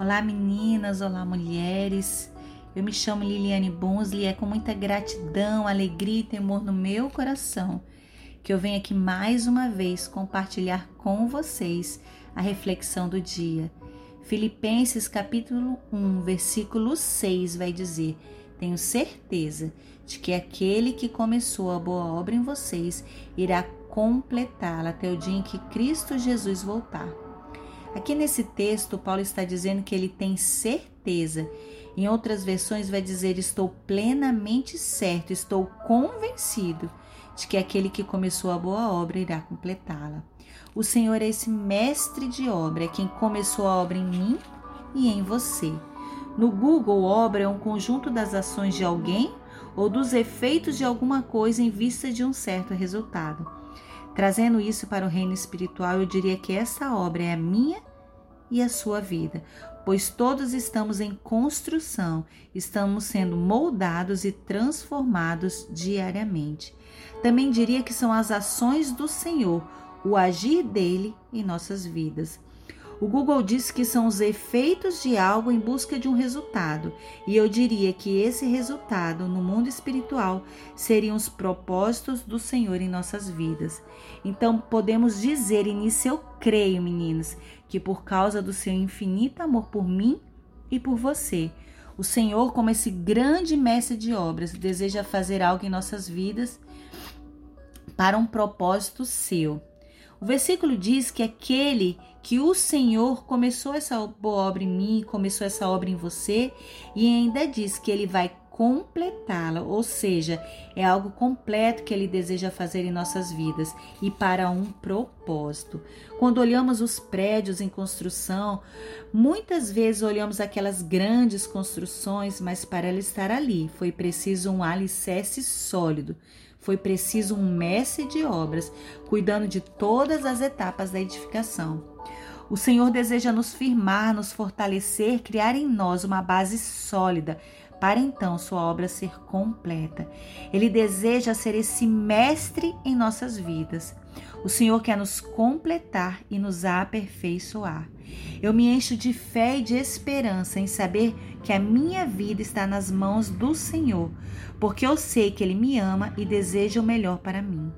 Olá meninas, olá mulheres. Eu me chamo Liliane Bunsley e é com muita gratidão, alegria e temor no meu coração que eu venho aqui mais uma vez compartilhar com vocês a reflexão do dia. Filipenses capítulo 1, versículo 6 vai dizer: Tenho certeza de que aquele que começou a boa obra em vocês irá completá-la até o dia em que Cristo Jesus voltar. Aqui nesse texto, Paulo está dizendo que ele tem certeza. Em outras versões, vai dizer: Estou plenamente certo, estou convencido de que aquele que começou a boa obra irá completá-la. O Senhor é esse mestre de obra, é quem começou a obra em mim e em você. No Google, obra é um conjunto das ações de alguém ou dos efeitos de alguma coisa em vista de um certo resultado. Trazendo isso para o reino espiritual, eu diria que essa obra é a minha e a sua vida, pois todos estamos em construção, estamos sendo moldados e transformados diariamente. Também diria que são as ações do Senhor, o agir dele em nossas vidas. O Google diz que são os efeitos de algo em busca de um resultado, e eu diria que esse resultado no mundo espiritual seriam os propósitos do Senhor em nossas vidas. Então podemos dizer, e nisso eu creio, meninos, que por causa do seu infinito amor por mim e por você, o Senhor, como esse grande mestre de obras, deseja fazer algo em nossas vidas para um propósito seu. O versículo diz que aquele que o Senhor começou essa boa obra em mim, começou essa obra em você, e ainda diz que ele vai completá-la, ou seja, é algo completo que ele deseja fazer em nossas vidas e para um propósito. Quando olhamos os prédios em construção, muitas vezes olhamos aquelas grandes construções, mas para ela estar ali foi preciso um alicerce sólido foi preciso um mestre de obras, cuidando de todas as etapas da edificação. O Senhor deseja nos firmar, nos fortalecer, criar em nós uma base sólida para então sua obra ser completa. Ele deseja ser esse mestre em nossas vidas. O Senhor quer nos completar e nos aperfeiçoar. Eu me encho de fé e de esperança em saber que a minha vida está nas mãos do Senhor, porque eu sei que Ele me ama e deseja o melhor para mim.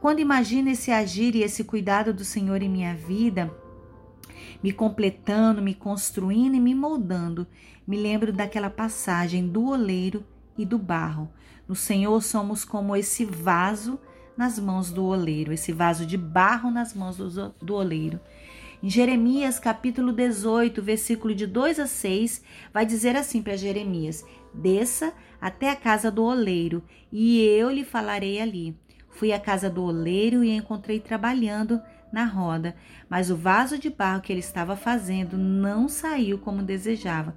Quando imagino esse agir e esse cuidado do Senhor em minha vida, me completando, me construindo e me moldando, me lembro daquela passagem do oleiro e do barro. No Senhor somos como esse vaso nas mãos do oleiro, esse vaso de barro nas mãos do, do oleiro. Em Jeremias capítulo 18, versículo de 2 a 6, vai dizer assim para Jeremias: Desça até a casa do oleiro, e eu lhe falarei ali. Fui à casa do oleiro e encontrei trabalhando na roda, mas o vaso de barro que ele estava fazendo não saiu como desejava.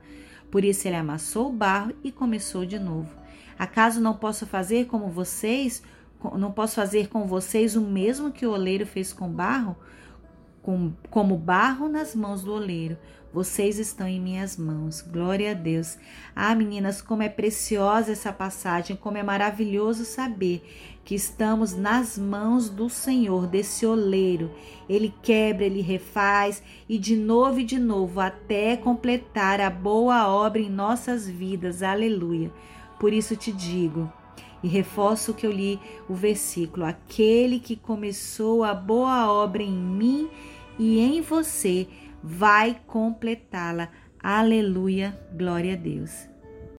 Por isso ele amassou o barro e começou de novo. Acaso não posso fazer como vocês? Não posso fazer com vocês o mesmo que o oleiro fez com barro? Com, como barro nas mãos do oleiro. Vocês estão em minhas mãos. Glória a Deus. Ah, meninas, como é preciosa essa passagem, como é maravilhoso saber que estamos nas mãos do Senhor, desse oleiro. Ele quebra, ele refaz e de novo e de novo até completar a boa obra em nossas vidas. Aleluia. Por isso te digo, e reforço que eu li o versículo: aquele que começou a boa obra em mim e em você vai completá-la. Aleluia, glória a Deus.